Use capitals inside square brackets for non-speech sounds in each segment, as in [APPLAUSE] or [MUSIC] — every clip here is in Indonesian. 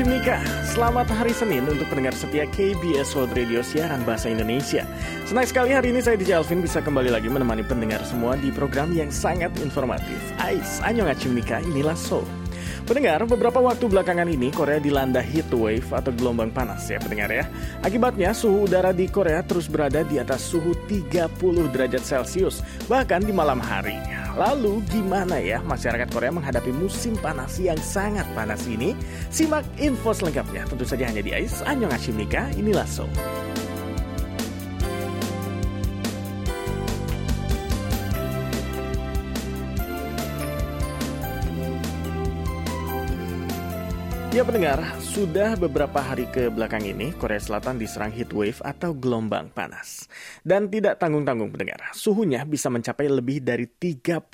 Nika, selamat hari Senin untuk pendengar setia KBS World Radio siaran bahasa Indonesia. Senang sekali hari ini saya DJ Alvin bisa kembali lagi menemani pendengar semua di program yang sangat informatif. Ais, Annyeonghaseyo Nika, inilah So. Pendengar, beberapa waktu belakangan ini Korea dilanda heat wave atau gelombang panas ya pendengar ya. Akibatnya suhu udara di Korea terus berada di atas suhu 30 derajat Celcius, bahkan di malam hari. Lalu gimana ya masyarakat Korea menghadapi musim panas yang sangat panas ini? Simak info selengkapnya tentu saja hanya di AIS Annyeonghaseyo Nika, inilah So. Ya pendengar, sudah beberapa hari ke belakang ini Korea Selatan diserang heat wave atau gelombang panas. Dan tidak tanggung-tanggung pendengar, suhunya bisa mencapai lebih dari 35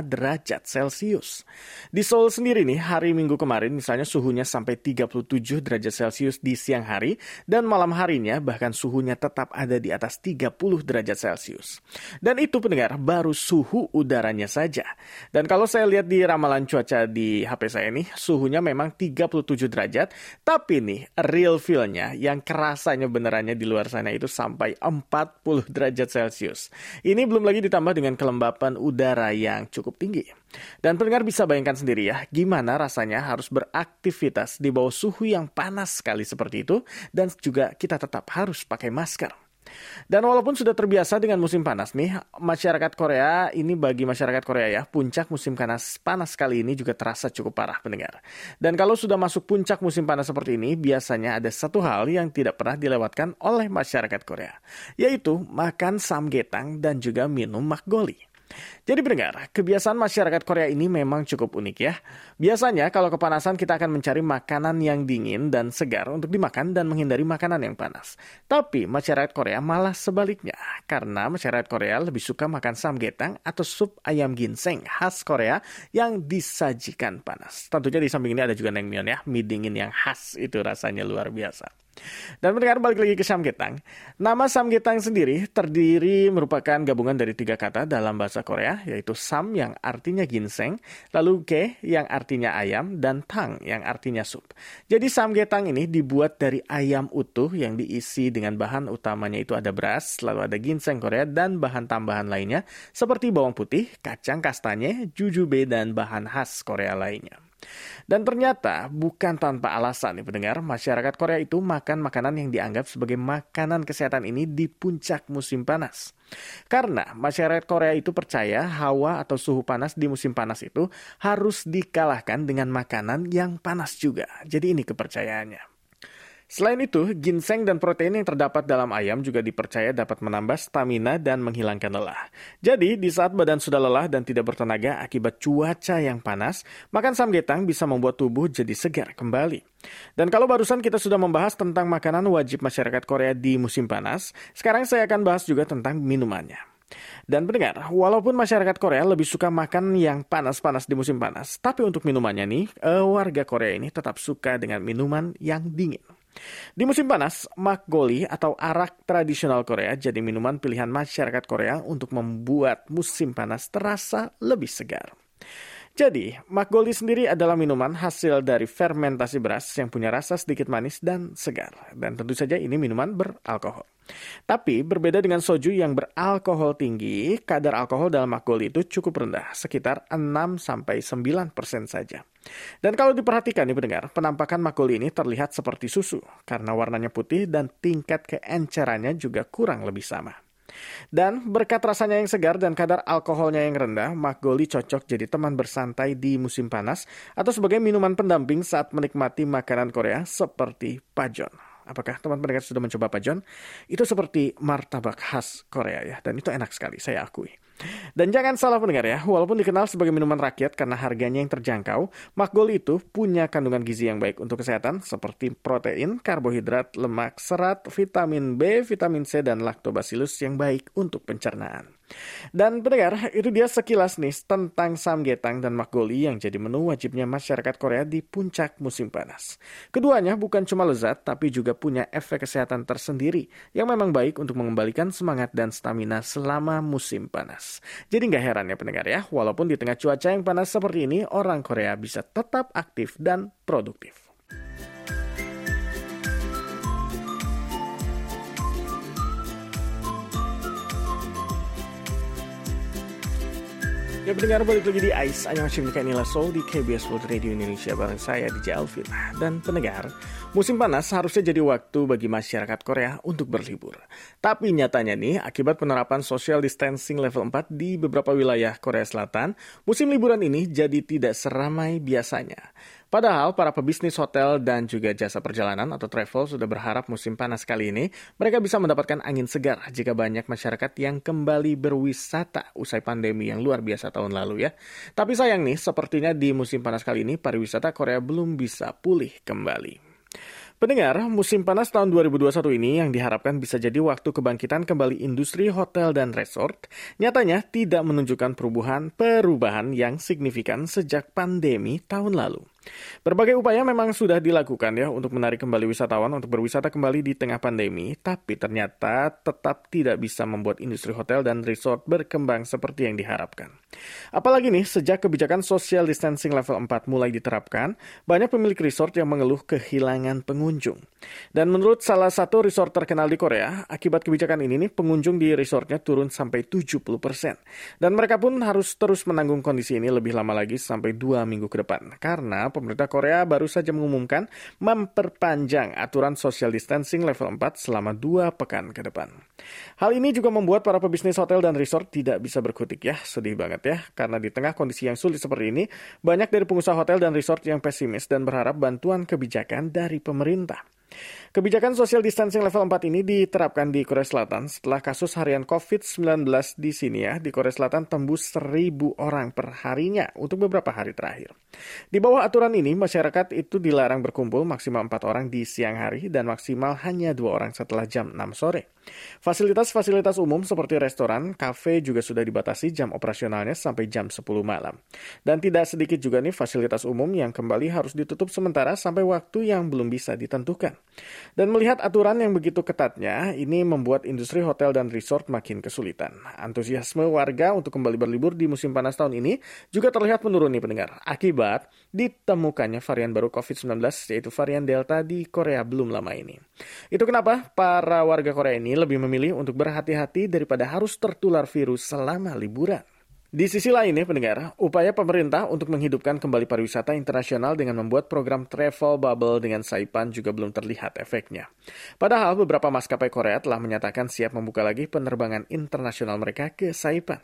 derajat Celcius. Di Seoul sendiri nih, hari Minggu kemarin misalnya suhunya sampai 37 derajat Celcius di siang hari dan malam harinya bahkan suhunya tetap ada di atas 30 derajat Celcius. Dan itu pendengar baru suhu udaranya saja. Dan kalau saya lihat di ramalan cuaca di HP saya nih, suhunya memang 30 27 derajat. Tapi nih, real feel-nya yang kerasanya benerannya di luar sana itu sampai 40 derajat Celcius. Ini belum lagi ditambah dengan kelembapan udara yang cukup tinggi. Dan pendengar bisa bayangkan sendiri ya, gimana rasanya harus beraktivitas di bawah suhu yang panas sekali seperti itu, dan juga kita tetap harus pakai masker. Dan walaupun sudah terbiasa dengan musim panas nih, masyarakat Korea ini bagi masyarakat Korea ya, puncak musim panas panas kali ini juga terasa cukup parah pendengar. Dan kalau sudah masuk puncak musim panas seperti ini, biasanya ada satu hal yang tidak pernah dilewatkan oleh masyarakat Korea, yaitu makan samgetang dan juga minum makgoli. Jadi pendengar, kebiasaan masyarakat Korea ini memang cukup unik ya. Biasanya kalau kepanasan kita akan mencari makanan yang dingin dan segar untuk dimakan dan menghindari makanan yang panas. Tapi masyarakat Korea malah sebaliknya. Karena masyarakat Korea lebih suka makan samgetang atau sup ayam ginseng khas Korea yang disajikan panas. Tentunya di samping ini ada juga naengmyeon ya, mie dingin yang khas itu rasanya luar biasa. Dan mendengar balik lagi ke samgetang. Nama samgetang sendiri terdiri merupakan gabungan dari tiga kata dalam bahasa Korea, yaitu sam yang artinya ginseng, lalu ke yang artinya ayam, dan tang yang artinya sup. Jadi samgetang ini dibuat dari ayam utuh yang diisi dengan bahan utamanya itu ada beras, lalu ada ginseng Korea, dan bahan tambahan lainnya seperti bawang putih, kacang kastanye, jujube, dan bahan khas Korea lainnya. Dan ternyata bukan tanpa alasan nih pendengar, masyarakat Korea itu makan makanan yang dianggap sebagai makanan kesehatan ini di puncak musim panas. Karena masyarakat Korea itu percaya hawa atau suhu panas di musim panas itu harus dikalahkan dengan makanan yang panas juga. Jadi ini kepercayaannya. Selain itu, ginseng dan protein yang terdapat dalam ayam juga dipercaya dapat menambah stamina dan menghilangkan lelah. Jadi, di saat badan sudah lelah dan tidak bertenaga akibat cuaca yang panas, makan samgetang bisa membuat tubuh jadi segar kembali. Dan kalau barusan kita sudah membahas tentang makanan wajib masyarakat Korea di musim panas, sekarang saya akan bahas juga tentang minumannya. Dan pendengar, walaupun masyarakat Korea lebih suka makan yang panas-panas di musim panas, tapi untuk minumannya nih, eh, warga Korea ini tetap suka dengan minuman yang dingin. Di musim panas, makgoli atau arak tradisional Korea jadi minuman pilihan masyarakat Korea untuk membuat musim panas terasa lebih segar. Jadi, makgoli sendiri adalah minuman hasil dari fermentasi beras yang punya rasa sedikit manis dan segar. Dan tentu saja ini minuman beralkohol. Tapi berbeda dengan soju yang beralkohol tinggi, kadar alkohol dalam makgoli itu cukup rendah, sekitar 6-9% saja. Dan kalau diperhatikan nih pendengar, penampakan makgoli ini terlihat seperti susu, karena warnanya putih dan tingkat keencerannya juga kurang lebih sama. Dan berkat rasanya yang segar dan kadar alkoholnya yang rendah, makgoli cocok jadi teman bersantai di musim panas atau sebagai minuman pendamping saat menikmati makanan Korea seperti pajon. Apakah teman pendengar sudah mencoba pajon? Itu seperti martabak khas Korea ya, dan itu enak sekali, saya akui. Dan jangan salah pendengar ya, walaupun dikenal sebagai minuman rakyat karena harganya yang terjangkau, makgol itu punya kandungan gizi yang baik untuk kesehatan seperti protein, karbohidrat, lemak, serat, vitamin B, vitamin C, dan lactobacillus yang baik untuk pencernaan. Dan pendengar, itu dia sekilas nih tentang samgetang dan makgoli yang jadi menu wajibnya masyarakat Korea di puncak musim panas. Keduanya bukan cuma lezat, tapi juga punya efek kesehatan tersendiri yang memang baik untuk mengembalikan semangat dan stamina selama musim panas. Jadi nggak heran ya pendengar ya, walaupun di tengah cuaca yang panas seperti ini, orang Korea bisa tetap aktif dan produktif. Ya pendengar balik lagi di ICE Annyeonghaseyo Inilah Soul di KBS World Radio Indonesia bareng saya DJ Alvin. Dan pendengar, musim panas harusnya jadi waktu bagi masyarakat Korea untuk berlibur. Tapi nyatanya nih, akibat penerapan social distancing level 4 di beberapa wilayah Korea Selatan Musim liburan ini jadi tidak seramai biasanya Padahal para pebisnis hotel dan juga jasa perjalanan atau travel sudah berharap musim panas kali ini mereka bisa mendapatkan angin segar jika banyak masyarakat yang kembali berwisata usai pandemi yang luar biasa tahun lalu ya. Tapi sayang nih, sepertinya di musim panas kali ini pariwisata Korea belum bisa pulih kembali. Pendengar, musim panas tahun 2021 ini yang diharapkan bisa jadi waktu kebangkitan kembali industri hotel dan resort, nyatanya tidak menunjukkan perubahan perubahan yang signifikan sejak pandemi tahun lalu. Berbagai upaya memang sudah dilakukan ya untuk menarik kembali wisatawan untuk berwisata kembali di tengah pandemi, tapi ternyata tetap tidak bisa membuat industri hotel dan resort berkembang seperti yang diharapkan. Apalagi nih, sejak kebijakan social distancing level 4 mulai diterapkan, banyak pemilik resort yang mengeluh kehilangan pengunjung. Dan menurut salah satu resort terkenal di Korea, akibat kebijakan ini nih, pengunjung di resortnya turun sampai 70%. Dan mereka pun harus terus menanggung kondisi ini lebih lama lagi sampai dua minggu ke depan. Karena pemerintah Korea baru saja mengumumkan memperpanjang aturan social distancing level 4 selama dua pekan ke depan. Hal ini juga membuat para pebisnis hotel dan resort tidak bisa berkutik ya, sedih banget ya, karena di tengah kondisi yang sulit seperti ini, banyak dari pengusaha hotel dan resort yang pesimis dan berharap bantuan kebijakan dari pemerintah. Kebijakan social distancing level 4 ini diterapkan di Korea Selatan setelah kasus harian COVID-19 di sini ya, di Korea Selatan tembus 1000 orang per harinya untuk beberapa hari terakhir. Di bawah aturan ini, masyarakat itu dilarang berkumpul maksimal 4 orang di siang hari dan maksimal hanya 2 orang setelah jam 6 sore. Fasilitas-fasilitas umum seperti restoran, kafe juga sudah dibatasi jam operasionalnya sampai jam 10 malam. Dan tidak sedikit juga nih fasilitas umum yang kembali harus ditutup sementara sampai waktu yang belum bisa ditentukan. Dan melihat aturan yang begitu ketatnya, ini membuat industri hotel dan resort makin kesulitan. Antusiasme warga untuk kembali berlibur di musim panas tahun ini juga terlihat menurun nih pendengar. Akibat ditemukannya varian baru COVID-19 yaitu varian Delta di Korea belum lama ini. Itu kenapa para warga Korea ini lebih memilih untuk berhati-hati daripada harus tertular virus selama liburan. Di sisi lain ya pendengar, upaya pemerintah untuk menghidupkan kembali pariwisata internasional dengan membuat program travel bubble dengan Saipan juga belum terlihat efeknya. Padahal beberapa maskapai Korea telah menyatakan siap membuka lagi penerbangan internasional mereka ke Saipan.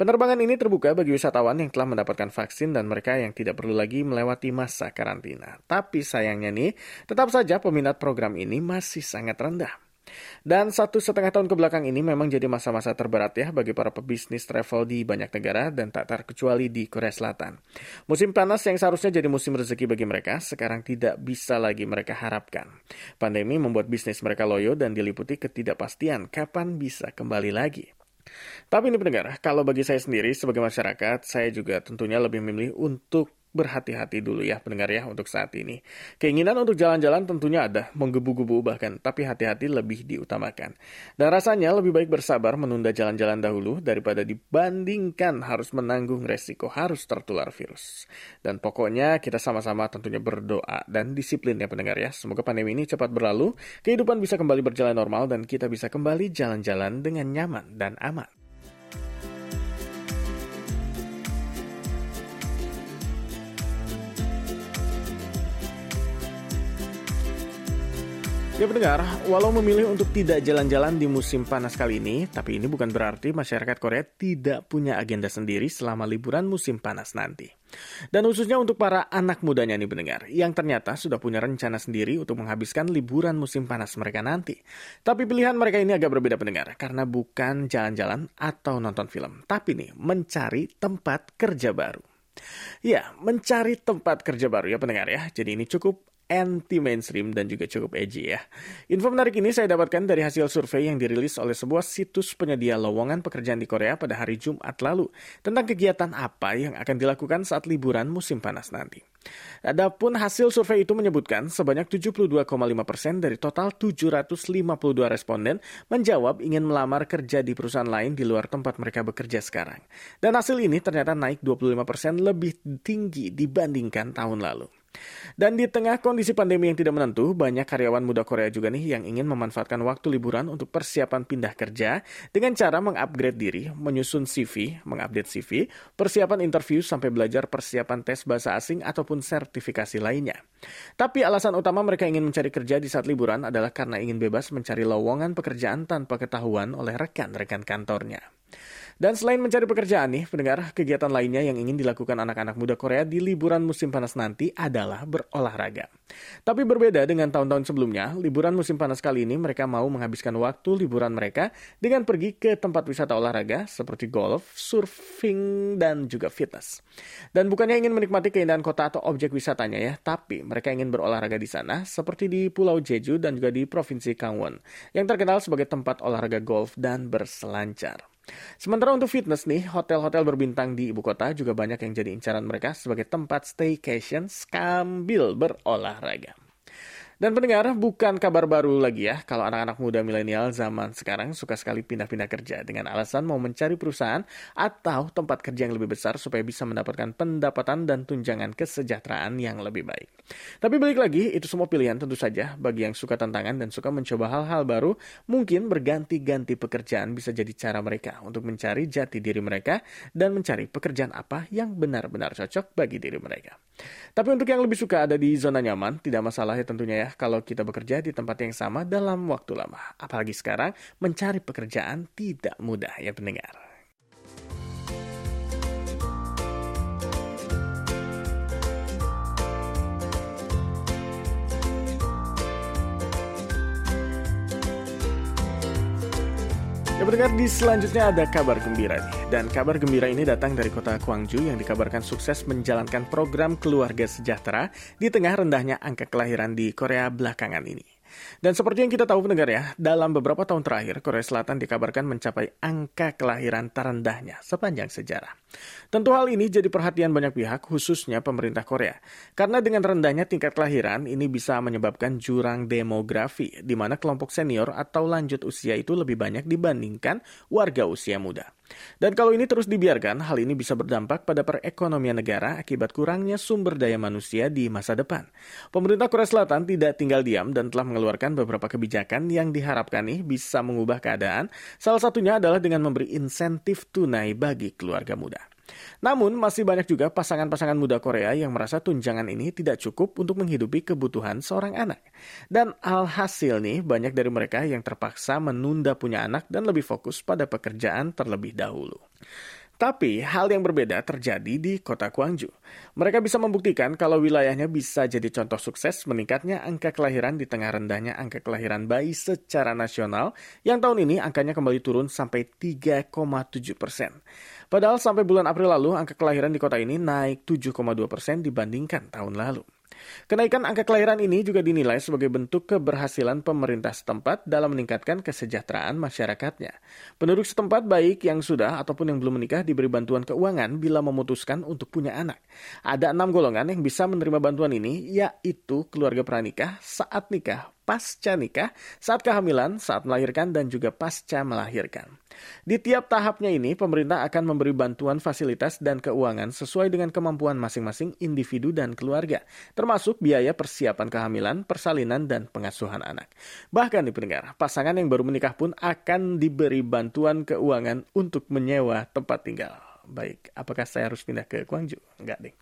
Penerbangan ini terbuka bagi wisatawan yang telah mendapatkan vaksin dan mereka yang tidak perlu lagi melewati masa karantina. Tapi sayangnya nih, tetap saja peminat program ini masih sangat rendah. Dan satu setengah tahun ke belakang ini memang jadi masa-masa terberat ya bagi para pebisnis travel di banyak negara dan tak terkecuali di Korea Selatan. Musim panas yang seharusnya jadi musim rezeki bagi mereka, sekarang tidak bisa lagi mereka harapkan. Pandemi membuat bisnis mereka loyo dan diliputi ketidakpastian kapan bisa kembali lagi. Tapi ini pendengar, kalau bagi saya sendiri sebagai masyarakat, saya juga tentunya lebih memilih untuk berhati-hati dulu ya pendengar ya untuk saat ini. Keinginan untuk jalan-jalan tentunya ada, menggebu-gebu bahkan, tapi hati-hati lebih diutamakan. Dan rasanya lebih baik bersabar menunda jalan-jalan dahulu daripada dibandingkan harus menanggung resiko harus tertular virus. Dan pokoknya kita sama-sama tentunya berdoa dan disiplin ya pendengar ya. Semoga pandemi ini cepat berlalu, kehidupan bisa kembali berjalan normal dan kita bisa kembali jalan-jalan dengan nyaman dan aman. Ya pendengar, walau memilih untuk tidak jalan-jalan di musim panas kali ini, tapi ini bukan berarti masyarakat Korea tidak punya agenda sendiri selama liburan musim panas nanti. Dan khususnya untuk para anak mudanya nih pendengar, yang ternyata sudah punya rencana sendiri untuk menghabiskan liburan musim panas mereka nanti. Tapi pilihan mereka ini agak berbeda pendengar, karena bukan jalan-jalan atau nonton film, tapi nih mencari tempat kerja baru. Ya, mencari tempat kerja baru ya pendengar ya. Jadi ini cukup anti-mainstream dan juga cukup edgy ya. Info menarik ini saya dapatkan dari hasil survei yang dirilis oleh sebuah situs penyedia lowongan pekerjaan di Korea pada hari Jumat lalu tentang kegiatan apa yang akan dilakukan saat liburan musim panas nanti. Adapun hasil survei itu menyebutkan sebanyak 72,5 persen dari total 752 responden menjawab ingin melamar kerja di perusahaan lain di luar tempat mereka bekerja sekarang. Dan hasil ini ternyata naik 25 persen lebih tinggi dibandingkan tahun lalu. Dan di tengah kondisi pandemi yang tidak menentu, banyak karyawan muda Korea juga nih yang ingin memanfaatkan waktu liburan untuk persiapan pindah kerja dengan cara mengupgrade diri, menyusun CV, mengupdate CV, persiapan interview sampai belajar persiapan tes bahasa asing ataupun sertifikasi lainnya. Tapi alasan utama mereka ingin mencari kerja di saat liburan adalah karena ingin bebas mencari lowongan pekerjaan tanpa ketahuan oleh rekan-rekan kantornya. Dan selain mencari pekerjaan nih, pendengar, kegiatan lainnya yang ingin dilakukan anak-anak muda Korea di liburan musim panas nanti adalah berolahraga. Tapi berbeda dengan tahun-tahun sebelumnya, liburan musim panas kali ini mereka mau menghabiskan waktu liburan mereka dengan pergi ke tempat wisata olahraga seperti golf, surfing, dan juga fitness. Dan bukannya ingin menikmati keindahan kota atau objek wisatanya ya, tapi mereka ingin berolahraga di sana seperti di Pulau Jeju dan juga di Provinsi Gangwon, yang terkenal sebagai tempat olahraga golf dan berselancar. Sementara untuk fitness nih, hotel-hotel berbintang di ibu kota juga banyak yang jadi incaran mereka sebagai tempat staycation sambil berolahraga. Dan pendengar, bukan kabar baru lagi ya kalau anak-anak muda milenial zaman sekarang suka sekali pindah-pindah kerja dengan alasan mau mencari perusahaan atau tempat kerja yang lebih besar supaya bisa mendapatkan pendapatan dan tunjangan kesejahteraan yang lebih baik. Tapi balik lagi, itu semua pilihan tentu saja bagi yang suka tantangan dan suka mencoba hal-hal baru, mungkin berganti-ganti pekerjaan bisa jadi cara mereka untuk mencari jati diri mereka dan mencari pekerjaan apa yang benar-benar cocok bagi diri mereka. Tapi untuk yang lebih suka ada di zona nyaman, tidak masalah ya tentunya ya kalau kita bekerja di tempat yang sama dalam waktu lama. Apalagi sekarang mencari pekerjaan tidak mudah ya pendengar. Ya di selanjutnya ada kabar gembira nih. Dan kabar gembira ini datang dari kota Gwangju yang dikabarkan sukses menjalankan program keluarga sejahtera di tengah rendahnya angka kelahiran di Korea belakangan ini. Dan seperti yang kita tahu pendengar ya, dalam beberapa tahun terakhir Korea Selatan dikabarkan mencapai angka kelahiran terendahnya sepanjang sejarah. Tentu hal ini jadi perhatian banyak pihak, khususnya pemerintah Korea. Karena dengan rendahnya tingkat kelahiran, ini bisa menyebabkan jurang demografi, di mana kelompok senior atau lanjut usia itu lebih banyak dibandingkan warga usia muda. Dan kalau ini terus dibiarkan, hal ini bisa berdampak pada perekonomian negara akibat kurangnya sumber daya manusia di masa depan. Pemerintah Korea Selatan tidak tinggal diam dan telah mengeluarkan beberapa kebijakan yang diharapkan nih bisa mengubah keadaan. Salah satunya adalah dengan memberi insentif tunai bagi keluarga muda. Namun, masih banyak juga pasangan-pasangan muda Korea yang merasa tunjangan ini tidak cukup untuk menghidupi kebutuhan seorang anak. Dan alhasil nih, banyak dari mereka yang terpaksa menunda punya anak dan lebih fokus pada pekerjaan terlebih dahulu. Tapi hal yang berbeda terjadi di kota Gwangju. Mereka bisa membuktikan kalau wilayahnya bisa jadi contoh sukses meningkatnya angka kelahiran di tengah rendahnya angka kelahiran bayi secara nasional yang tahun ini angkanya kembali turun sampai 3,7 persen. Padahal sampai bulan April lalu angka kelahiran di kota ini naik 7,2 persen dibandingkan tahun lalu. Kenaikan angka kelahiran ini juga dinilai sebagai bentuk keberhasilan pemerintah setempat dalam meningkatkan kesejahteraan masyarakatnya. Penduduk setempat baik yang sudah ataupun yang belum menikah diberi bantuan keuangan bila memutuskan untuk punya anak. Ada enam golongan yang bisa menerima bantuan ini, yaitu keluarga pranikah, saat nikah, pasca nikah, saat kehamilan, saat melahirkan, dan juga pasca melahirkan. Di tiap tahapnya ini, pemerintah akan memberi bantuan fasilitas dan keuangan sesuai dengan kemampuan masing-masing individu dan keluarga, termasuk biaya persiapan kehamilan, persalinan, dan pengasuhan anak. Bahkan di pendengar, pasangan yang baru menikah pun akan diberi bantuan keuangan untuk menyewa tempat tinggal baik. Apakah saya harus pindah ke Guangzhou? Enggak deh.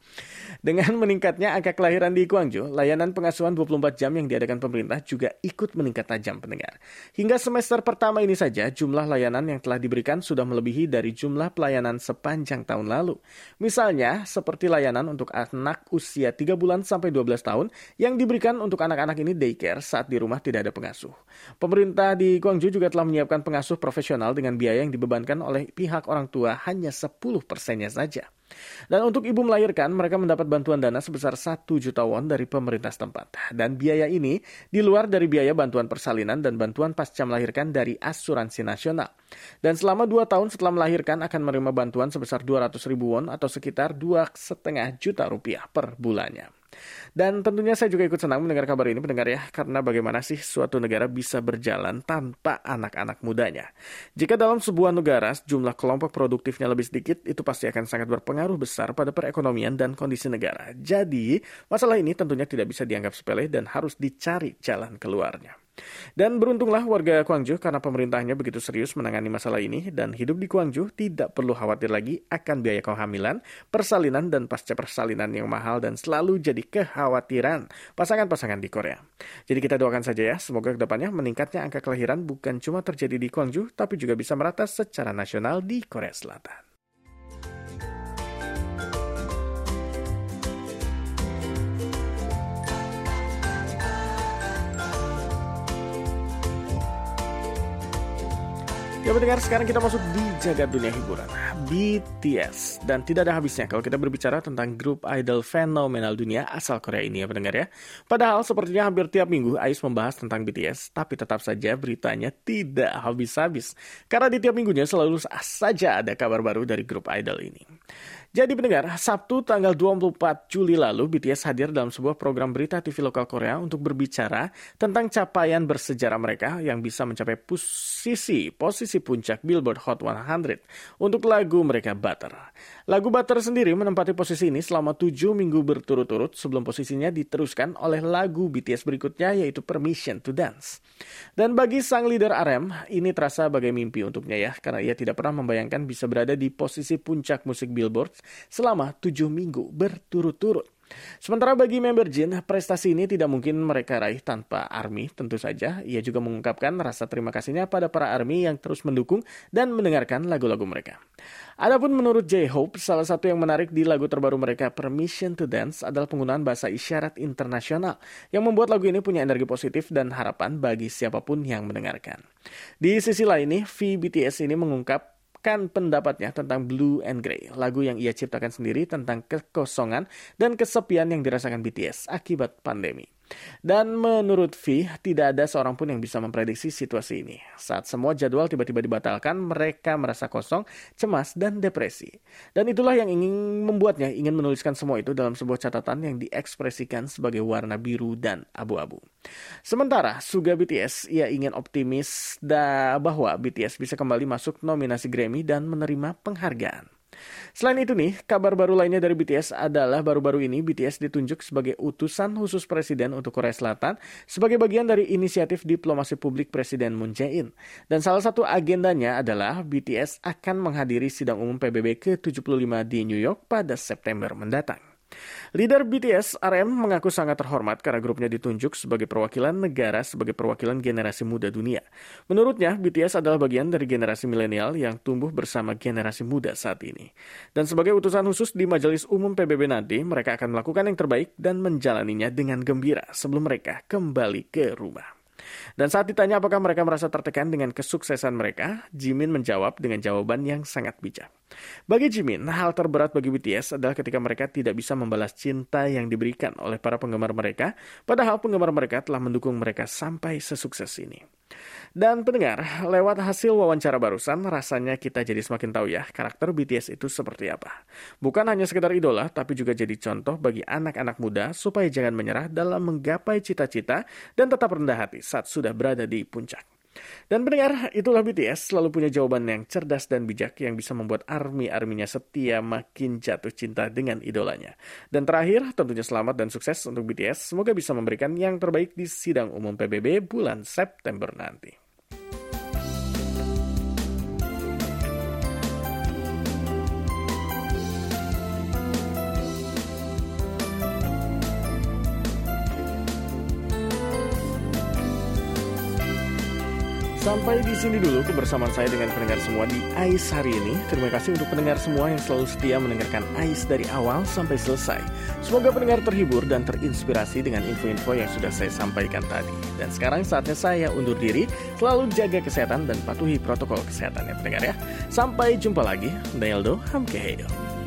Dengan [LAUGHS] meningkatnya angka kelahiran di Guangzhou, layanan pengasuhan 24 jam yang diadakan pemerintah juga ikut meningkat tajam pendengar. Hingga semester pertama ini saja, jumlah layanan yang telah diberikan sudah melebihi dari jumlah pelayanan sepanjang tahun lalu. Misalnya, seperti layanan untuk anak usia 3 bulan sampai 12 tahun yang diberikan untuk anak-anak ini daycare saat di rumah tidak ada pengasuh. Pemerintah di Guangzhou juga telah menyiapkan pengasuh profesional dengan biaya yang dibebankan oleh pihak orang tua hanya 10 persennya saja. Dan untuk ibu melahirkan, mereka mendapat bantuan dana sebesar 1 juta won dari pemerintah setempat. Dan biaya ini di luar dari biaya bantuan persalinan dan bantuan pasca melahirkan dari asuransi nasional. Dan selama 2 tahun setelah melahirkan akan menerima bantuan sebesar 200 ribu won atau sekitar 2,5 juta rupiah per bulannya. Dan tentunya saya juga ikut senang mendengar kabar ini pendengar ya, karena bagaimana sih suatu negara bisa berjalan tanpa anak-anak mudanya. Jika dalam sebuah negara jumlah kelompok produktifnya lebih sedikit, itu pasti akan sangat berpengaruh besar pada perekonomian dan kondisi negara. Jadi, masalah ini tentunya tidak bisa dianggap sepele dan harus dicari jalan keluarnya. Dan beruntunglah warga Guangzhou karena pemerintahnya begitu serius menangani masalah ini dan hidup di Guangzhou tidak perlu khawatir lagi akan biaya kehamilan, persalinan, dan pasca persalinan yang mahal dan selalu jadi kekhawatiran pasangan-pasangan di Korea. Jadi kita doakan saja ya, semoga ke depannya meningkatnya angka kelahiran bukan cuma terjadi di Guangzhou, tapi juga bisa merata secara nasional di Korea Selatan. Ya mendengar sekarang kita masuk di jagat dunia hiburan BTS Dan tidak ada habisnya kalau kita berbicara tentang grup idol fenomenal dunia asal Korea ini ya pendengar ya. Padahal sepertinya hampir tiap minggu Ais membahas tentang BTS Tapi tetap saja beritanya tidak habis-habis. Karena di tiap minggunya selalu saja ada kabar baru dari grup idol ini jadi pendengar, Sabtu tanggal 24 Juli lalu BTS hadir dalam sebuah program berita TV lokal Korea untuk berbicara tentang capaian bersejarah mereka yang bisa mencapai posisi posisi puncak Billboard Hot 100 untuk lagu mereka Butter. Lagu Butter sendiri menempati posisi ini selama 7 minggu berturut-turut sebelum posisinya diteruskan oleh lagu BTS berikutnya yaitu Permission to Dance. Dan bagi sang leader RM, ini terasa bagai mimpi untuknya ya karena ia tidak pernah membayangkan bisa berada di posisi puncak musik Billboard selama tujuh minggu berturut-turut. Sementara bagi member Jin, prestasi ini tidak mungkin mereka raih tanpa ARMY tentu saja. Ia juga mengungkapkan rasa terima kasihnya pada para ARMY yang terus mendukung dan mendengarkan lagu-lagu mereka. Adapun menurut J-Hope, salah satu yang menarik di lagu terbaru mereka Permission to Dance adalah penggunaan bahasa isyarat internasional yang membuat lagu ini punya energi positif dan harapan bagi siapa pun yang mendengarkan. Di sisi lain V BTS ini mengungkap menyatakan pendapatnya tentang Blue and Grey, lagu yang ia ciptakan sendiri tentang kekosongan dan kesepian yang dirasakan BTS akibat pandemi. Dan menurut V, tidak ada seorang pun yang bisa memprediksi situasi ini. Saat semua jadwal tiba-tiba dibatalkan, mereka merasa kosong, cemas, dan depresi. Dan itulah yang ingin membuatnya ingin menuliskan semua itu dalam sebuah catatan yang diekspresikan sebagai warna biru dan abu-abu. Sementara Suga BTS, ia ingin optimis bahwa BTS bisa kembali masuk nominasi Grammy dan menerima penghargaan. Selain itu nih, kabar baru lainnya dari BTS adalah baru-baru ini BTS ditunjuk sebagai utusan khusus presiden untuk Korea Selatan sebagai bagian dari inisiatif diplomasi publik Presiden Moon Jae-in. Dan salah satu agendanya adalah BTS akan menghadiri sidang umum PBB ke-75 di New York pada September mendatang. Leader BTS, RM, mengaku sangat terhormat karena grupnya ditunjuk sebagai perwakilan negara sebagai perwakilan generasi muda dunia. Menurutnya, BTS adalah bagian dari generasi milenial yang tumbuh bersama generasi muda saat ini. Dan sebagai utusan khusus di Majelis Umum PBB nanti, mereka akan melakukan yang terbaik dan menjalaninya dengan gembira sebelum mereka kembali ke rumah. Dan saat ditanya apakah mereka merasa tertekan dengan kesuksesan mereka, Jimin menjawab dengan jawaban yang sangat bijak. Bagi Jimin, hal terberat bagi BTS adalah ketika mereka tidak bisa membalas cinta yang diberikan oleh para penggemar mereka, padahal penggemar mereka telah mendukung mereka sampai sesukses ini. Dan pendengar, lewat hasil wawancara barusan, rasanya kita jadi semakin tahu ya karakter BTS itu seperti apa. Bukan hanya sekedar idola, tapi juga jadi contoh bagi anak-anak muda supaya jangan menyerah dalam menggapai cita-cita dan tetap rendah hati saat sudah berada di puncak. Dan pendengar, itulah BTS selalu punya jawaban yang cerdas dan bijak yang bisa membuat army-arminya setia makin jatuh cinta dengan idolanya. Dan terakhir, tentunya selamat dan sukses untuk BTS. Semoga bisa memberikan yang terbaik di sidang umum PBB bulan September nanti. Sampai di sini dulu kebersamaan saya dengan pendengar semua di AIS hari ini. Terima kasih untuk pendengar semua yang selalu setia mendengarkan AIS dari awal sampai selesai. Semoga pendengar terhibur dan terinspirasi dengan info-info yang sudah saya sampaikan tadi. Dan sekarang saatnya saya undur diri, selalu jaga kesehatan dan patuhi protokol kesehatan ya pendengar ya. Sampai jumpa lagi, Naildo Hamkeheyo.